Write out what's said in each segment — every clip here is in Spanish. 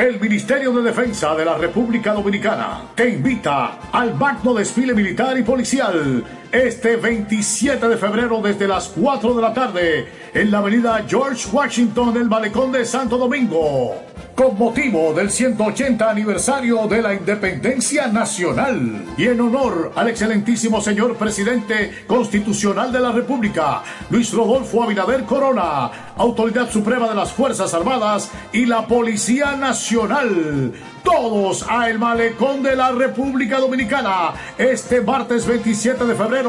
El Ministerio de Defensa de la República Dominicana te invita al magno desfile militar y policial este 27 de febrero desde las 4 de la tarde en la avenida George Washington, el malecón de Santo Domingo con motivo del 180 aniversario de la independencia nacional y en honor al excelentísimo señor presidente constitucional de la República, Luis Rodolfo Abinader Corona, autoridad suprema de las Fuerzas Armadas y la Policía Nacional. Todos a el malecón de la República Dominicana este martes 27 de febrero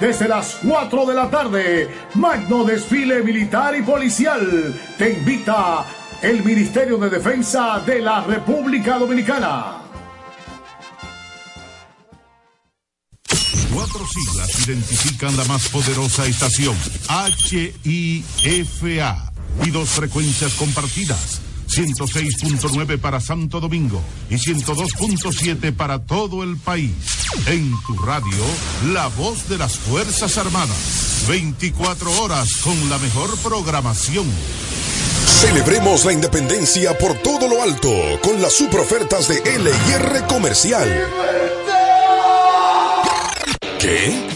desde las 4 de la tarde. Magno desfile militar y policial te invita el Ministerio de Defensa de la República Dominicana. Cuatro siglas identifican la más poderosa estación, HIFA, y dos frecuencias compartidas. 106.9 para Santo Domingo y 102.7 para todo el país. En tu radio, la voz de las Fuerzas Armadas. 24 horas con la mejor programación. Celebremos la independencia por todo lo alto con las super ofertas de LIR Comercial. ¿Qué?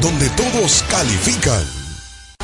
donde todos califican.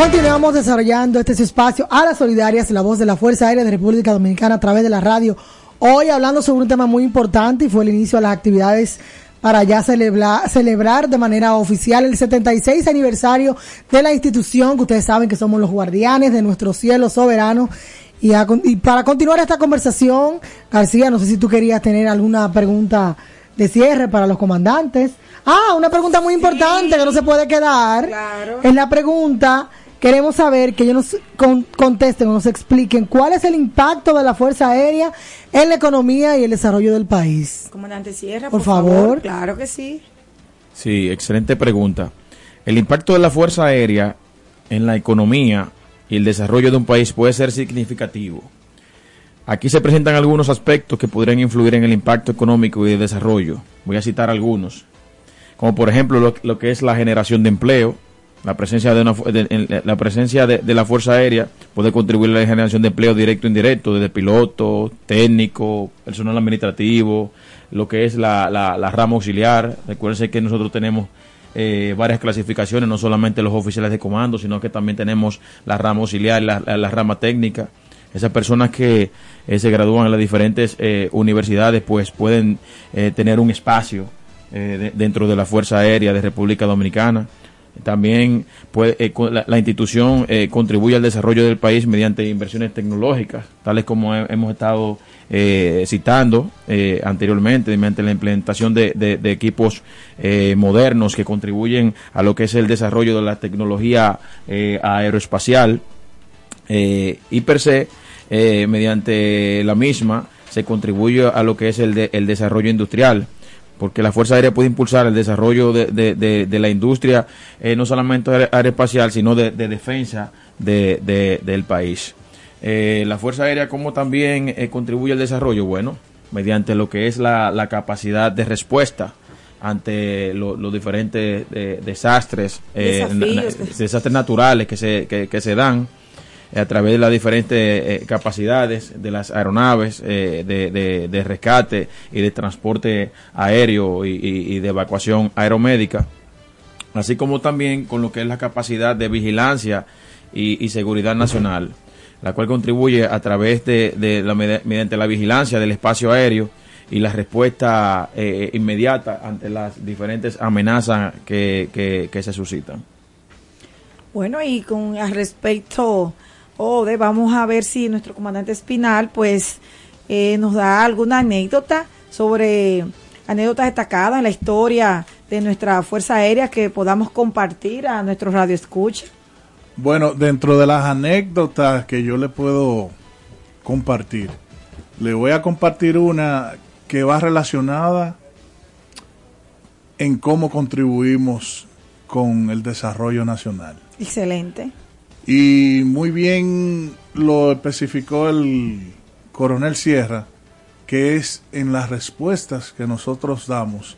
Continuamos desarrollando este espacio a las solidarias, la voz de la Fuerza Aérea de República Dominicana a través de la radio. Hoy hablando sobre un tema muy importante y fue el inicio de las actividades para ya celebrar, celebrar de manera oficial el 76 aniversario de la institución, que ustedes saben que somos los guardianes de nuestro cielo soberano. Y, y para continuar esta conversación, García, no sé si tú querías tener alguna pregunta de cierre para los comandantes. Ah, una pregunta muy importante que no se puede quedar. Claro. Es la pregunta Queremos saber que ellos nos con, contesten o nos expliquen cuál es el impacto de la Fuerza Aérea en la economía y el desarrollo del país. Comandante Sierra, Por por, favor. favor. Claro que sí. Sí, excelente pregunta. El impacto de la Fuerza Aérea en la economía y el desarrollo de un país puede ser significativo. Aquí se presentan algunos aspectos que podrían influir en el impacto económico y de desarrollo. Voy a citar algunos, como por ejemplo lo, lo que es la generación de empleo, la presencia de, una, de- en- la presencia de, de la fuerza aérea puede contribuir a la generación de empleo directo e indirecto desde piloto, técnico, personal administrativo, lo que es la, la, la rama auxiliar. Recuerden que nosotros tenemos eh, varias clasificaciones, no solamente los oficiales de comando, sino que también tenemos la rama auxiliar, la, la, rama técnica. Esas personas que eh, se gradúan en las diferentes eh, universidades, pues pueden eh, tener un espacio eh, de- dentro de la Fuerza Aérea de República Dominicana. También eh, la, institución eh, contribuye al desarrollo del país mediante inversiones tecnológicas, tales como he- hemos estado eh, citando eh, anteriormente, mediante la implementación de, de- de equipos eh, modernos que contribuyen a lo que es el desarrollo de la tecnología aeroespacial y per se, mediante la misma, se contribuye a lo que es el, de- el desarrollo industrial, porque la Fuerza Aérea puede impulsar el desarrollo de, de- de- de la industria, eh, no solamente aer- aeroespacial, sino de, de defensa de- de- del país. Eh, la Fuerza Aérea, como también eh, contribuye al desarrollo? Bueno, mediante lo que es la, la capacidad de respuesta ante lo- los diferentes desastres, desastres naturales que se, que, que se dan a través de las diferentes eh, capacidades de las aeronaves eh, de, de- rescate y de transporte aéreo y, de evacuación aeromédica, así como también con lo que es la capacidad de vigilancia y, seguridad nacional, la cual contribuye a través de, la, mediante la vigilancia del espacio aéreo y la respuesta eh, inmediata ante las diferentes amenazas que, que, se suscitan. Bueno, y con al vamos a ver si nuestro comandante Espinal, pues, eh, nos da alguna anécdota sobre anécdotas destacadas en la historia de nuestra Fuerza Aérea que podamos compartir a nuestro radio escucha. Bueno, dentro de las anécdotas que yo le puedo compartir, le voy a compartir una que va relacionada en cómo contribuimos con el desarrollo nacional. Excelente. Y muy bien lo especificó el coronel Sierra, que es en las respuestas que nosotros damos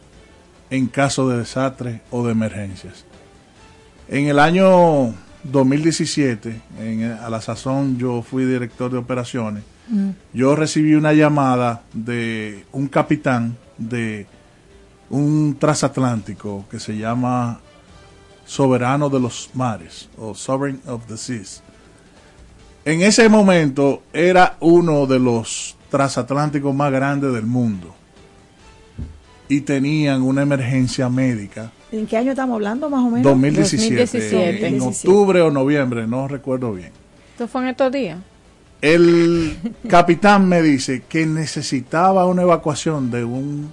en caso de desastre o de emergencias. En el año 2017, a la sazón yo fui director de operaciones yo recibí una llamada de un capitán de un transatlántico que se llama Soberano de los Mares o Sovereign of the Seas. En ese momento era uno de los transatlánticos más grandes del mundo y tenían una emergencia médica. ¿En qué año estamos hablando más o menos? 2017, 2017. En octubre o noviembre, no recuerdo bien. ¿Esto fue en estos días? El capitán me dice que necesitaba una evacuación de un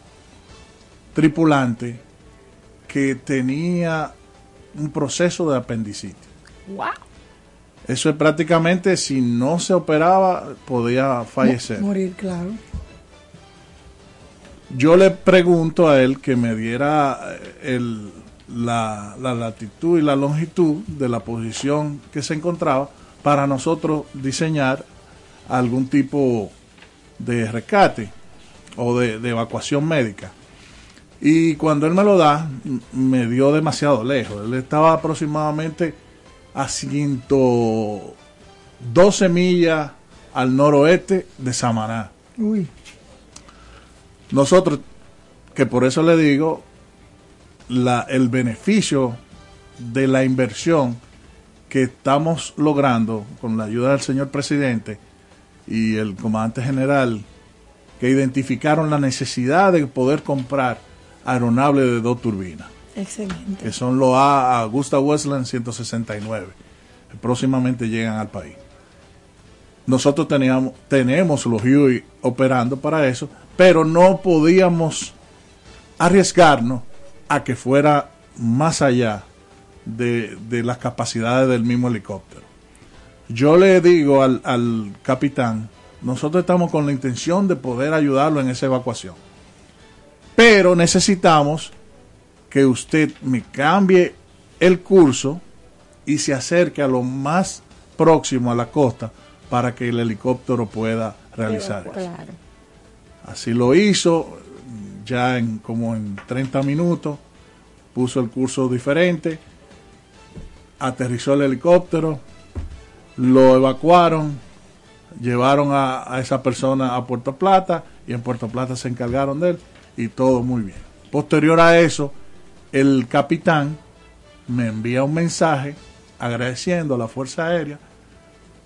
tripulante que tenía un proceso de apendicitis. Wow. Eso es prácticamente, si no se operaba, podía fallecer. Morir, claro. Yo le pregunto a él que me diera eh, la, la latitud y la longitud de la posición que se encontraba para nosotros diseñar algún tipo de rescate o de, evacuación médica. Y cuando él me lo da, me dio demasiado lejos. Él estaba aproximadamente a 112 millas al noroeste de Samaná. Nosotros, que por eso le digo, la, el beneficio de la inversión que estamos logrando con la ayuda del señor presidente y el comandante general que identificaron la necesidad de poder comprar aeronaves de dos turbinas. Excelente. Que son los A Augusta Westland 169. Que próximamente llegan al país. Nosotros teníamos, tenemos los Huey operando para eso, pero no podíamos arriesgarnos a que fuera más allá de, de las capacidades del mismo helicóptero. Yo le digo al, al capitán, nosotros estamos con la intención de poder ayudarlo en esa evacuación. Pero necesitamos que usted me cambie el curso y se acerque a lo más próximo a la costa para que el helicóptero pueda realizar eso. Así lo hizo, ya en como en 30 minutos, puso el curso diferente, aterrizó el helicóptero, lo evacuaron, llevaron a, esa persona a Puerto Plata y en Puerto Plata se encargaron de él y todo muy bien. Posterior a eso, el capitán me envía un mensaje agradeciendo a la Fuerza Aérea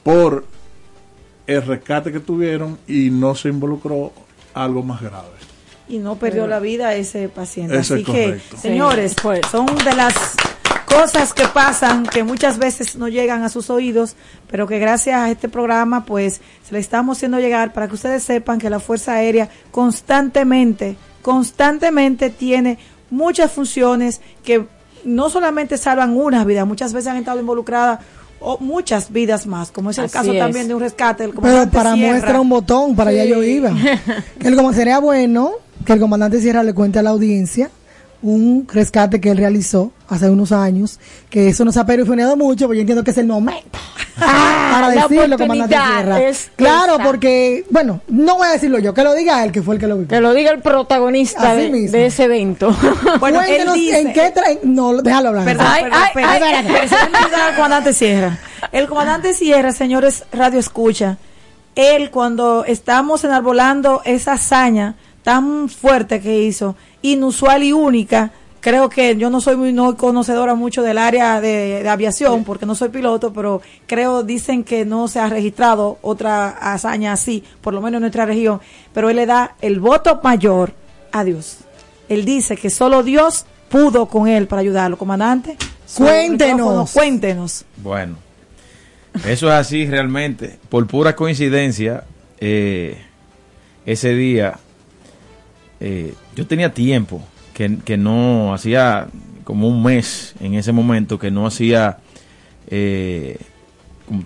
por el rescate que tuvieron y no se involucró algo más grave. Y no perdió la vida ese paciente. Así que, señores, pues, son de las cosas que pasan que muchas veces no llegan a sus oídos, pero que gracias a este programa pues se le estamos haciendo llegar para que ustedes sepan que la Fuerza Aérea constantemente, constantemente tiene muchas funciones que no solamente salvan unas vidas, muchas veces han estado involucradas o muchas vidas más, como es el caso también de un rescate. Pero para muestra un botón, para allá yo iba. el, como sería bueno que el comandante Sierra le cuente a la audiencia un rescate que él realizó hace unos años, que eso nos ha perifoneado mucho, porque yo entiendo que es el momento para decirlo, comandante Sierra. claro, porque, bueno, no voy a decirlo yo, que lo diga él, que fue el que lo vivió. Que lo diga el protagonista de, ese evento. bueno, Cuéntenos en qué trae... No, déjalo hablar. Perdón, el comandante Sierra. El comandante Sierra, señores Radio Escucha, él cuando estamos enarbolando esa hazaña tan fuerte que hizo, inusual y única, creo que yo no soy muy no conocedora mucho del área de, aviación porque no soy piloto, pero creo, dicen que no se ha registrado otra hazaña así, por lo menos en nuestra región, pero él le da el voto mayor a Dios. Él dice que solo Dios pudo con él para ayudarlo. Comandante, cuéntenos. Cuéntenos. Bueno, eso es así realmente. Por pura coincidencia, eh, ese día eh, yo tenía tiempo que, no hacía como un mes en ese momento que no hacía eh,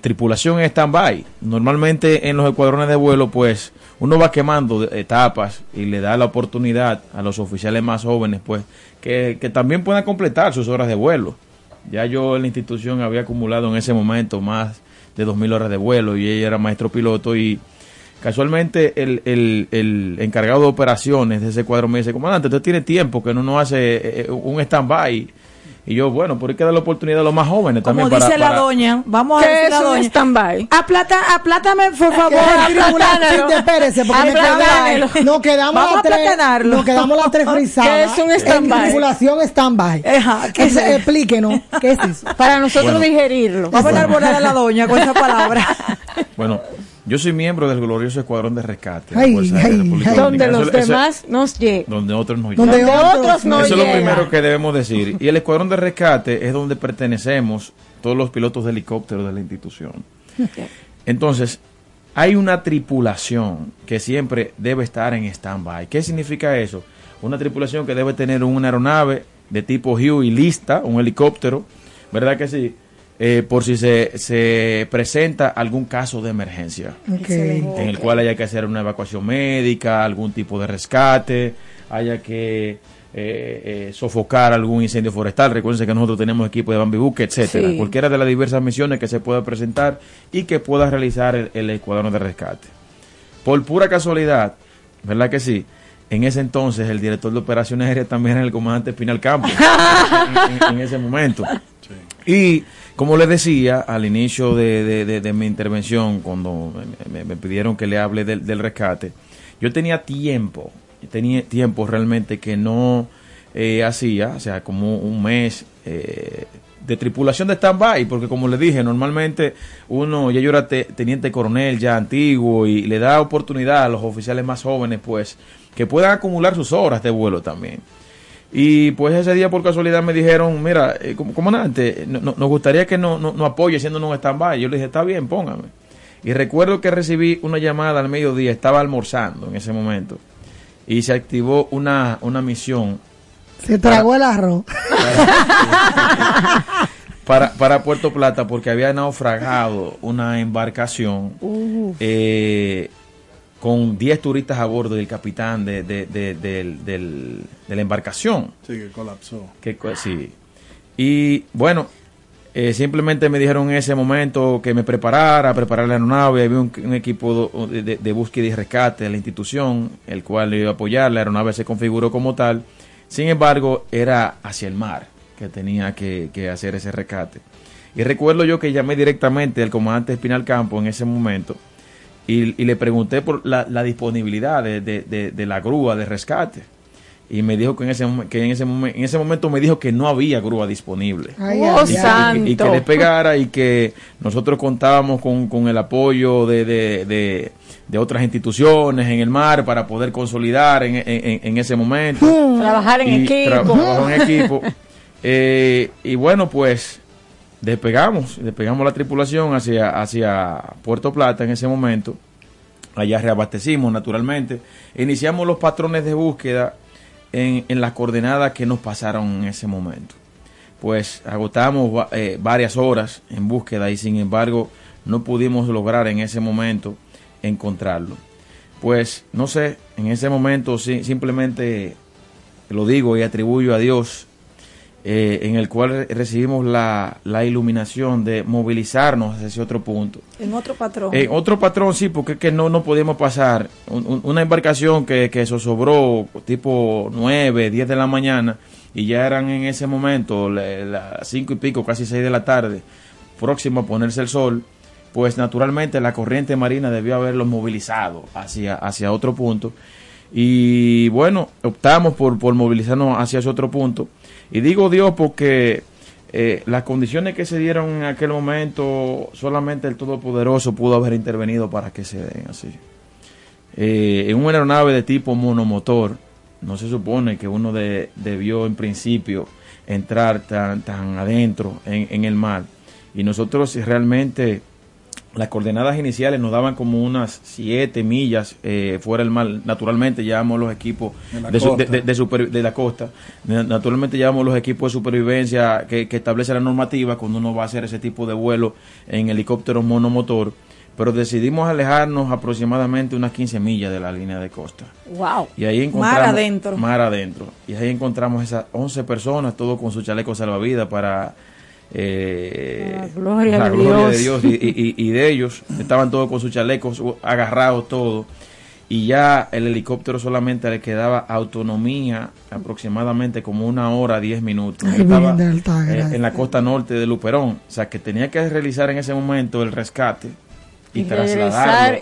tripulación en stand-by. Normalmente en los escuadrones de vuelo, pues uno va quemando etapas y le da la oportunidad a los oficiales más jóvenes, pues que, que también puedan completar sus horas de vuelo. Ya yo en la institución había acumulado en ese momento más de 2.000 horas de vuelo y ella era maestro piloto y Casualmente el, el, el, encargado de operaciones de ese cuadro me dice, comandante, usted tiene tiempo que no nos hace eh, eh, un stand-by. Y yo, bueno, por ahí queda la oportunidad a los más jóvenes también. Como dice la doña, vamos a decir la doña. stand-by? Aplata, aplátame, por favor. Espérese, porque me quedamos, nos quedamos las tres, nos quedamos las tres frisadas. ¿Qué es un stand-by? Tripulación stand-by. Explíquenos, ¿qué es eso? Para nosotros digerirlo. Vamos a enarbolar a la doña con esa palabra. Bueno, yo soy miembro del glorioso escuadrón de rescate. donde los demás nos llegan. Donde otros nos llegan. Donde otros nos Eso es lo primero que debemos decir. Y el escuadrón de rescate es donde pertenecemos todos los pilotos de helicóptero de la institución. Entonces, hay una tripulación que siempre debe estar en stand-by. ¿Qué significa eso? Una tripulación que debe tener una aeronave de tipo Huey lista, un helicóptero, ¿verdad que sí? Eh, por si se, se, presenta algún caso de emergencia, en el cual haya que hacer una evacuación médica, algún tipo de rescate, haya que eh, eh, sofocar algún incendio forestal. Recuerden que nosotros tenemos equipo de bambibuque, etcétera. Cualquiera de las diversas misiones que se pueda presentar y que pueda realizar el, el escuadrón de rescate. Por pura casualidad, ¿verdad que sí? En ese entonces el director de operaciones aéreas también era el comandante Espinal Campos en, ese momento. Y como les decía al inicio de, mi intervención, cuando me, pidieron que le hable del, rescate, yo tenía tiempo, tenía tiempo realmente que no eh, hacía, o sea, como un mes eh, de tripulación de stand-by, porque como les dije, normalmente uno, ya yo era teniente coronel ya antiguo y le da oportunidad a los oficiales más jóvenes, pues, que puedan acumular sus horas de vuelo también. Y pues ese día por casualidad me dijeron, mira, eh, comandante, no, nos gustaría que nos no, no apoye siendo un stand-by. Yo le dije, está bien, póngame. Y recuerdo que recibí una llamada al mediodía, estaba almorzando en ese momento. Y se activó una, una misión. Se tragó el arroz. Para, para, Puerto Plata porque había naufragado una embarcación eh, con 10 turistas a bordo del capitán de, de, de, la embarcación. Sí, que colapsó. Que, sí. Y bueno, eh, simplemente me dijeron en ese momento que me preparara, preparar la aeronave. Había un, equipo de, búsqueda y rescate de la institución, el cual iba a apoyar. La aeronave se configuró como tal. Sin embargo, era hacia el mar que tenía que, que hacer ese rescate. Y recuerdo yo que llamé directamente al comandante Espinal Campo en ese momento y, le pregunté por la, disponibilidad de, la grúa de rescate. Y me dijo que en ese, que en ese, en ese momento me dijo que no había grúa disponible. Oh, y, que, despegara y que nosotros contábamos con, el apoyo de, otras instituciones en el mar para poder consolidar en, ese momento. Trabajar en equipo. en equipo. Eh, y bueno, pues despegamos, despegamos la tripulación hacia, hacia Puerto Plata en ese momento. Allá reabastecimos naturalmente. Iniciamos los patrones de búsqueda en, en las coordenadas que nos pasaron en ese momento. Pues agotamos eh, varias horas en búsqueda y sin embargo no pudimos lograr en ese momento encontrarlo. Pues no sé, en ese momento sí, simplemente lo digo y atribuyo a Dios eh, en el cual recibimos la, la, iluminación de movilizarnos hacia ese otro punto. En otro patrón. En otro patrón, sí, porque es que no, no podíamos pasar. una embarcación que, que sobró tipo 9, 10 de la mañana y ya eran en ese momento las 5 y pico, casi 6 de la tarde, próximo a ponerse el sol, pues naturalmente la corriente marina debió haberlos movilizado hacia, hacia otro punto Y bueno, optamos por, por movilizarnos hacia ese otro punto. Y digo Dios porque eh, las condiciones que se dieron en aquel momento, solamente el Todopoderoso pudo haber intervenido para que se den así. Eh, en una aeronave de tipo monomotor, no se supone que uno de, debió en principio entrar tan, tan adentro en, en el mar. Y nosotros realmente las coordenadas iniciales nos daban como unas 7 millas eh, fuera del mar. Naturalmente llevamos los equipos de, de, la costa. Naturalmente llevamos los equipos de supervivencia que, que establece la normativa cuando uno va a hacer ese tipo de vuelo en helicóptero monomotor. Pero decidimos alejarnos aproximadamente unas 15 millas de la línea de costa. ¡Wow! Y ahí encontramos... Mar adentro. Mar adentro. Y ahí encontramos esas 11 personas, todos con su chaleco salvavidas para eh, la gloria, de, Dios. y, de ellos. Estaban todos con sus chalecos agarrados todos. Y ya el helicóptero solamente le quedaba autonomía aproximadamente como una hora diez minutos. Estaba eh, en la costa norte de Luperón. O sea que tenía que realizar en ese momento el rescate y, trasladarlo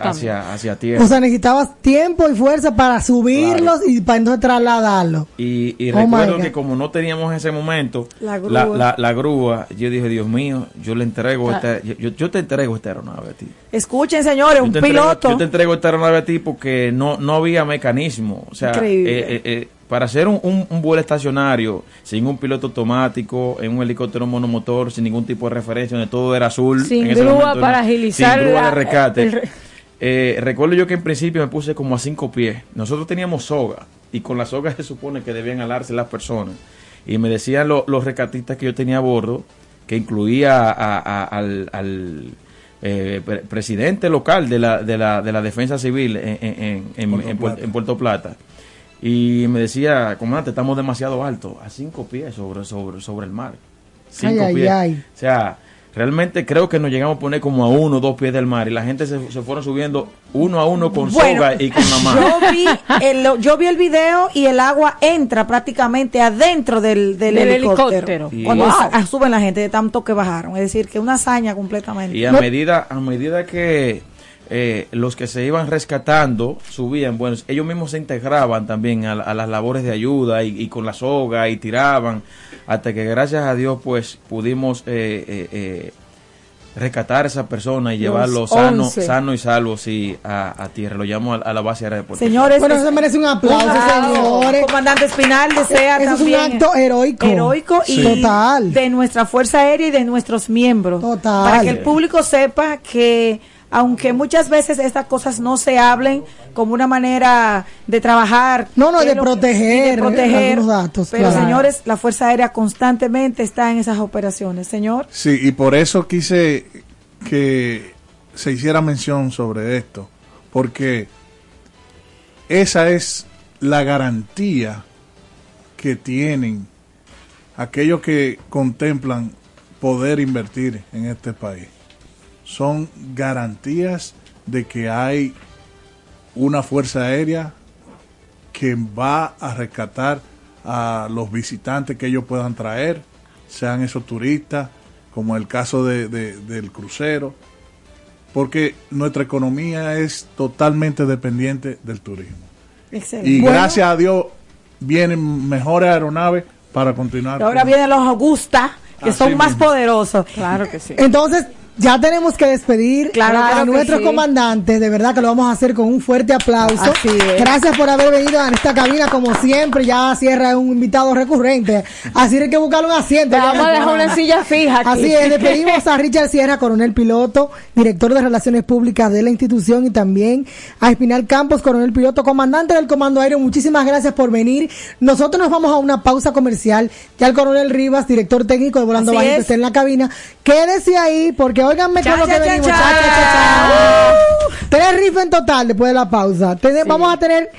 hacia, hacia, tierra. O sea, necesitabas tiempo y fuerza para subirlos y para entonces trasladarlos. Y, y oh recuerdo que como no teníamos en ese momento la grúa. La, grúa, yo dije, Dios mío, yo le entrego, ah. esta, yo, yo, te entrego esta aeronave a ti. Escuchen, señores, un piloto. yo te entrego esta aeronave a ti porque no, no había mecanismo. O sea, eh, eh, para hacer un, un, vuelo estacionario, sin un piloto automático, en un helicóptero monomotor, sin ningún tipo de referencia, donde todo era azul. Sin grúa para agilizar. Sin grúa de rescate. Eh, recuerdo yo que en principio me puse como a cinco pies. Nosotros teníamos soga y con la soga se supone que debían alarse las personas. Y me decían los rescatistas que yo tenía a bordo, que incluía al, al eh, presidente local de la, de la, de la defensa civil en, en, en, en Puerto Plata y me decía, comandante, estamos demasiado alto, a cinco pies sobre, sobre, sobre el mar. Cinco pies. O sea, realmente creo que nos llegamos a poner como a uno o dos pies del mar y la gente se, se fueron subiendo uno a uno con soga y con la mano. Yo vi, el, yo vi el video y el agua entra prácticamente adentro del, del, helicóptero, cuando suben la gente de tanto que bajaron. Es decir, que una hazaña completamente. Y a medida, a medida que eh, los que se iban rescatando subían, bueno, ellos mismos se integraban también a, las labores de ayuda y, con la soga y tiraban, hasta que gracias a Dios pues pudimos eh, eh, rescatar a esa persona y llevarlo sano, sano y salvo sí, a, tierra. Lo llamo a, la base aérea de Señores, bueno, eso merece un aplauso, señores. Comandante Espinal desea eso también. es un acto heroico. Heroico y Total. de nuestra Fuerza Aérea y de nuestros miembros. Total. Para que el público sepa que aunque muchas veces estas cosas no se hablen como una manera de trabajar. No, no, de proteger, de proteger los datos. Pero señores, la Fuerza Aérea constantemente está en esas operaciones, señor. Sí, y por eso quise que se hiciera mención sobre esto, porque esa es la garantía que tienen aquellos que contemplan poder invertir en este país son garantías de que hay una fuerza aérea que va a rescatar a los visitantes que ellos puedan traer, sean esos turistas, como el caso de, del crucero, porque nuestra economía es totalmente dependiente del turismo. Y gracias a Dios vienen mejores aeronaves para continuar. ahora vienen los Augusta, que son más poderosos. Claro que sí. Entonces, ya tenemos que despedir a nuestros comandantes. De verdad que lo vamos a hacer con un fuerte aplauso. Gracias por haber venido a esta cabina, como siempre. Ya Sierra un invitado recurrente. Así que hay que buscar un asiento. Vamos a dejar una silla fija. Así es. Despedimos a Richard Sierra, coronel piloto, director de Relaciones Públicas de la institución, y también a Espinal Campos, coronel piloto, comandante del Comando Aéreo. Muchísimas gracias por venir. Nosotros nos vamos a una pausa comercial. Ya el coronel Rivas, director técnico de Volando Bajito, está en la cabina. Quédese ahí porque Óiganme todo lo que venimos. Tres rifas en total después de la pausa. Vamos a tener.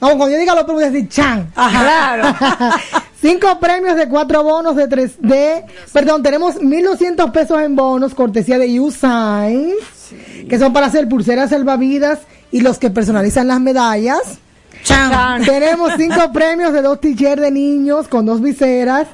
Vamos, cuando yo diga lo puedo decir chan. claro. Cinco premios de cuatro bonos de 3D. Perdón, tenemos 1.200 pesos en bonos, cortesía de U-Signs, que son para hacer pulseras salvavidas y los que personalizan las medallas. Tenemos cinco premios de dos t-shirts de niños con dos viseras.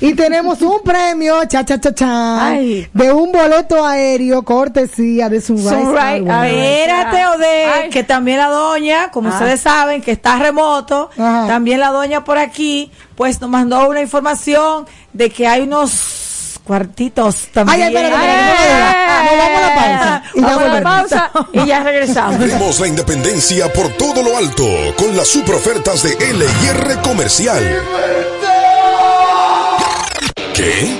Y tenemos un premio, cha cha cha cha, de un boleto aéreo cortesía de Sunrise. Sunrise. Espérate, Ode, que también la doña, como ah. ustedes saben, que está remoto, también la doña por aquí, pues nos mandó una información de que hay unos cuartitos también. Ay, espérate, espérate, vamos a la pausa. Y ya, a la pausa y ya regresamos. Vemos la independencia por todo lo alto con las super ofertas de LIR Comercial. ¿Qué?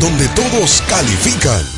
donde todos califican.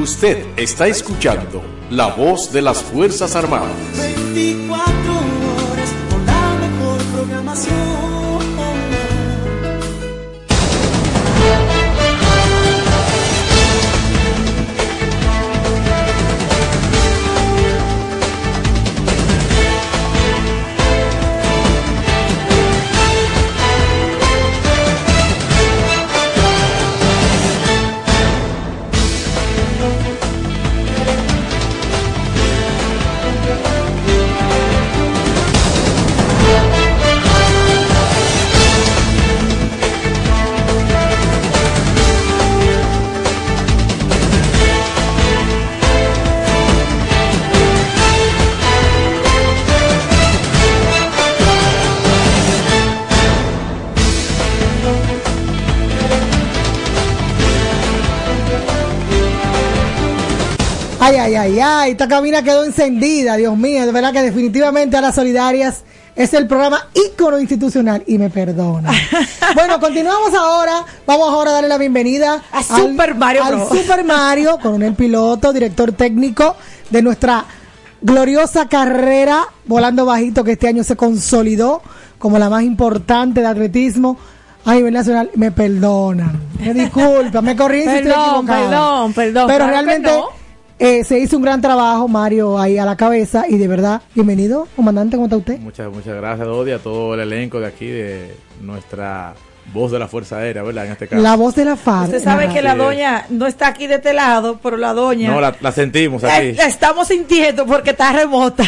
Usted está escuchando la voz de las Fuerzas Armadas. 24 Ay, ay, ay, ay, esta cabina quedó encendida, Dios mío, de verdad que definitivamente a las solidarias es el programa ícono institucional y me perdona. bueno, continuamos ahora, vamos ahora a darle la bienvenida a Super Mario, al Super Mario, coronel piloto, director técnico de nuestra gloriosa carrera volando bajito que este año se consolidó como la más importante de atletismo a nivel nacional, me perdonan, me disculpa, me corrí perdón, perdón, perdón, pero realmente eh, se hizo un gran trabajo, Mario, ahí a la cabeza y de verdad, bienvenido, comandante, ¿cómo está usted? Muchas, muchas gracias, Dodi, a todo el elenco de aquí, de nuestra voz de la Fuerza Aérea, ¿verdad? En este caso. La voz de la FARC. Usted sabe que la doña no está aquí de este lado, pero la doña... No, la, sentimos aquí. La, estamos sintiendo porque está remota.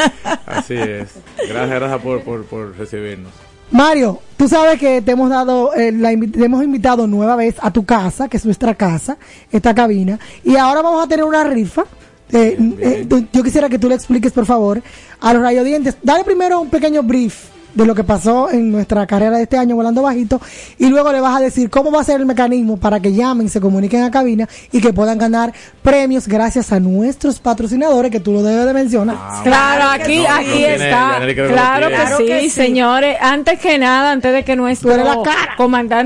Así es. Gracias, gracias por, por, por recibirnos. Mario, tú sabes que te hemos dado, eh, la, te hemos invitado nueva vez a tu casa, que es nuestra casa, esta cabina, y ahora vamos a tener una rifa. Eh, eh, yo quisiera que tú le expliques, por favor, a los radiodientes. Dale primero un pequeño brief de lo que pasó en nuestra carrera de este año volando bajito y luego le vas a decir cómo va a ser el mecanismo para que llamen, se comuniquen a cabina y que puedan ganar premios gracias a nuestros patrocinadores que tú lo debes de mencionar. Ah, claro, aquí aquí está. Claro que sí, señores. Antes que nada, antes de que nuestro comandante